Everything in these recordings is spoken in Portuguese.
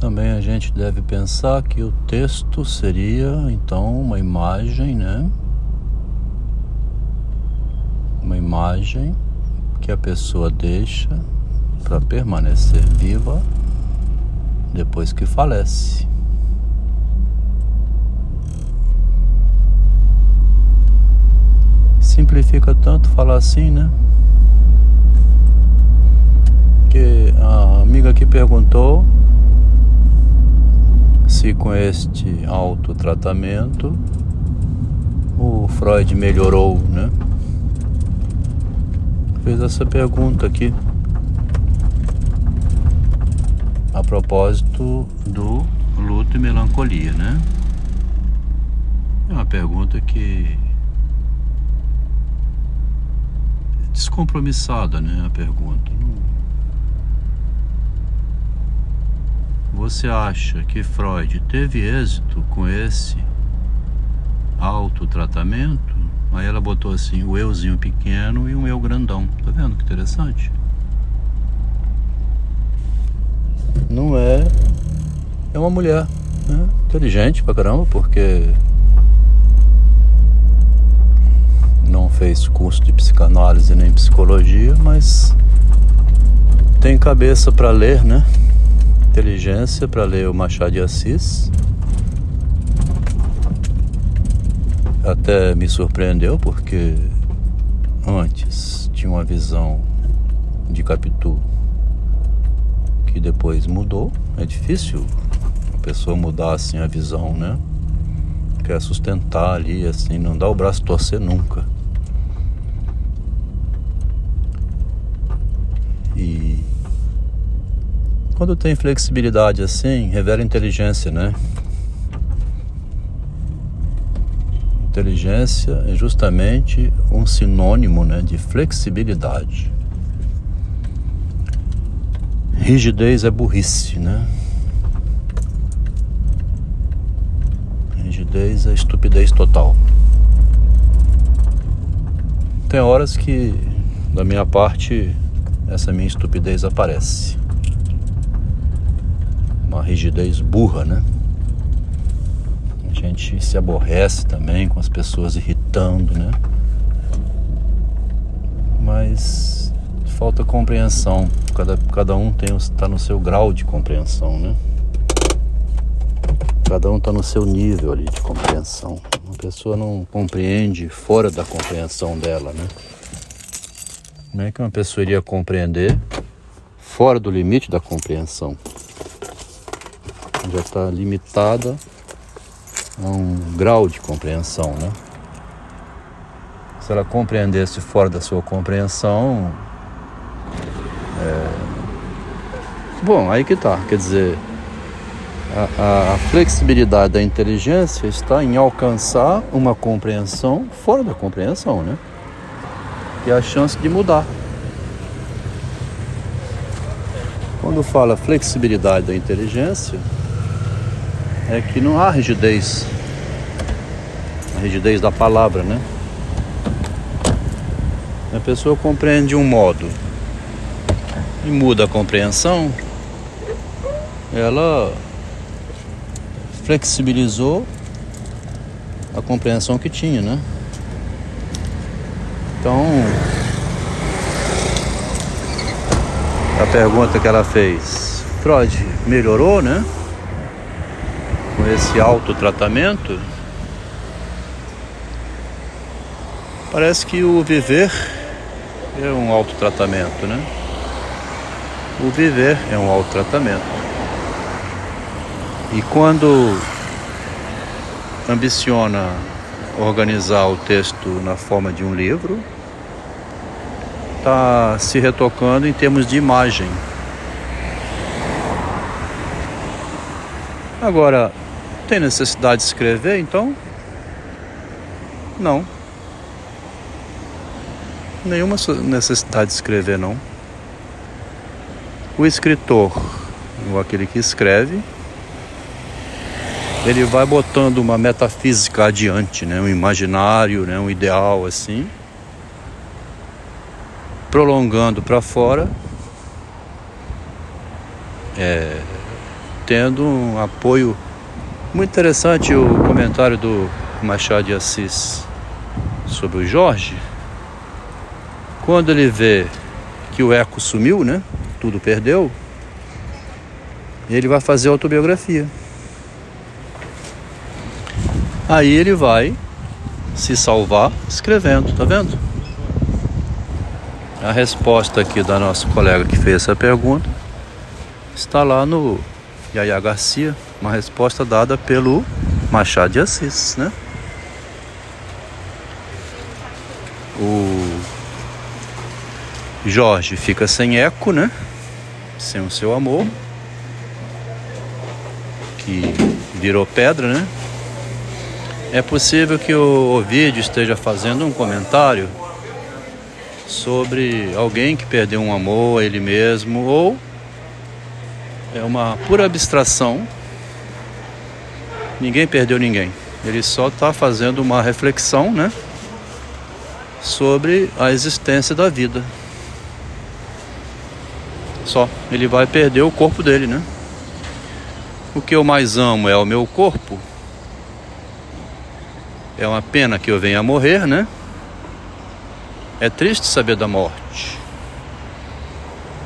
Também a gente deve pensar que o texto seria então uma imagem, né? Uma imagem que a pessoa deixa para permanecer viva depois que falece. Simplifica tanto falar assim, né? Que a amiga aqui perguntou com este autotratamento o Freud melhorou, né? Fez essa pergunta aqui a propósito do luto e melancolia, né? É uma pergunta que descompromissada, né? A pergunta. Você acha que Freud teve êxito com esse autotratamento? Aí ela botou assim, o euzinho pequeno e um eu grandão. Tá vendo que interessante? Não é. É uma mulher, né? Inteligente pra caramba, porque não fez curso de psicanálise nem psicologia, mas tem cabeça para ler, né? Inteligência para ler o Machado de Assis. Até me surpreendeu porque antes tinha uma visão de Capitu que depois mudou. É difícil a pessoa mudar assim a visão, né? Quer sustentar ali, assim, não dá o braço torcer nunca. E quando tem flexibilidade assim, revela inteligência, né? Inteligência é justamente um sinônimo né, de flexibilidade. Rigidez é burrice, né? Rigidez é estupidez total. Tem horas que, da minha parte, essa minha estupidez aparece. Uma rigidez burra, né? A gente se aborrece também com as pessoas irritando, né? Mas falta compreensão. Cada, cada um está no seu grau de compreensão, né? Cada um está no seu nível ali de compreensão. Uma pessoa não compreende fora da compreensão dela, né? Como é que uma pessoa iria compreender fora do limite da compreensão? Já está limitada a um grau de compreensão, né? Se ela compreendesse fora da sua compreensão, é... bom, aí que tá. Quer dizer, a, a, a, flexibilidade da inteligência está em alcançar uma compreensão fora da compreensão, né? e a chance de mudar. Quando fala flexibilidade da inteligência, é que não há rigidez, a rigidez da palavra, né? A pessoa compreende de um modo e muda a compreensão, ela flexibilizou a compreensão que tinha, né? Então, a pergunta que ela fez, Freud melhorou, né? Com esse autotratamento? Parece que o viver é um autotratamento, né? O viver é um autotratamento. E quando ambiciona organizar o texto na forma de um livro, está se retocando em termos de imagem. Agora, tem necessidade de escrever então? Não. Nenhuma necessidade de escrever, não. O escritor, ou aquele que escreve, ele vai botando uma metafísica adiante, né? um imaginário, né? um ideal assim, prolongando para fora, é, tendo um apoio muito interessante o comentário do Machado de Assis sobre o Jorge. Quando ele vê que o eco sumiu, né? Tudo perdeu. Ele vai fazer autobiografia. Aí ele vai se salvar escrevendo, tá vendo? A resposta aqui da nossa colega que fez essa pergunta está lá no Yaya Garcia, uma resposta dada pelo Machado de Assis, né? O Jorge fica sem eco, né? Sem o seu amor, que virou pedra, né? É possível que o Ovidio esteja fazendo um comentário sobre alguém que perdeu um amor a ele mesmo ou é uma pura abstração. Ninguém perdeu ninguém. Ele só está fazendo uma reflexão, né? Sobre a existência da vida. Só. Ele vai perder o corpo dele, né? O que eu mais amo é o meu corpo. É uma pena que eu venha a morrer, né? É triste saber da morte.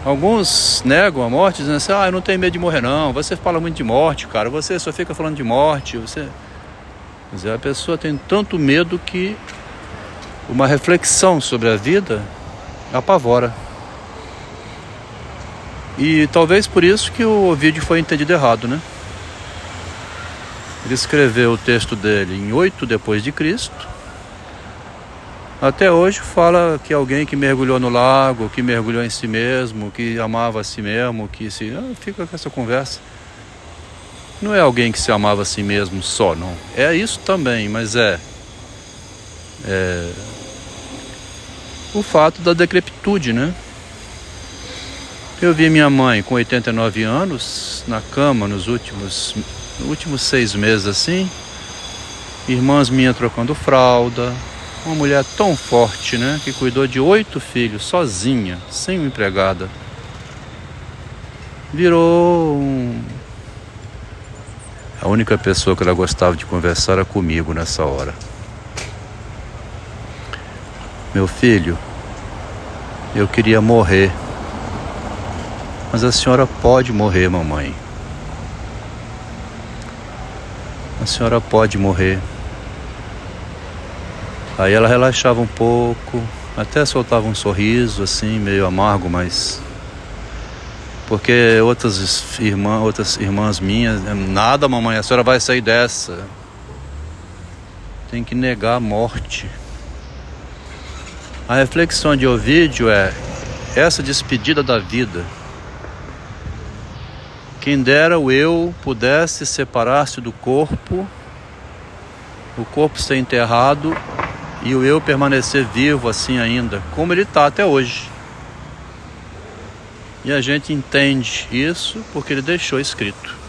Alguns negam a morte, dizendo assim: ah, eu não tenho medo de morrer, não. Você fala muito de morte, cara. Você só fica falando de morte. Você. Mas a pessoa tem tanto medo que uma reflexão sobre a vida apavora. E talvez por isso que o vídeo foi entendido errado, né? Ele escreveu o texto dele em 8 depois de Cristo até hoje fala que alguém que mergulhou no lago, que mergulhou em si mesmo, que amava a si mesmo, que se. Ah, fica com essa conversa. Não é alguém que se amava a si mesmo só, não. É isso também, mas é. É. O fato da decrepitude, né? Eu vi minha mãe com 89 anos na cama nos últimos, últimos seis meses assim. Irmãs minhas trocando fralda, uma mulher tão forte, né? Que cuidou de oito filhos sozinha, sem uma empregada. Virou um... A única pessoa que ela gostava de conversar era comigo nessa hora. Meu filho, eu queria morrer. Mas a senhora pode morrer, mamãe. A senhora pode morrer. Aí ela relaxava um pouco, até soltava um sorriso assim, meio amargo, mas porque outras irmãs, outras irmãs minhas, nada, mamãe, a senhora vai sair dessa. Tem que negar a morte. A reflexão de Ovídio é essa despedida da vida. Quem dera o eu pudesse separar-se do corpo, o corpo ser enterrado e o eu permanecer vivo assim ainda, como ele está até hoje. E a gente entende isso porque ele deixou escrito.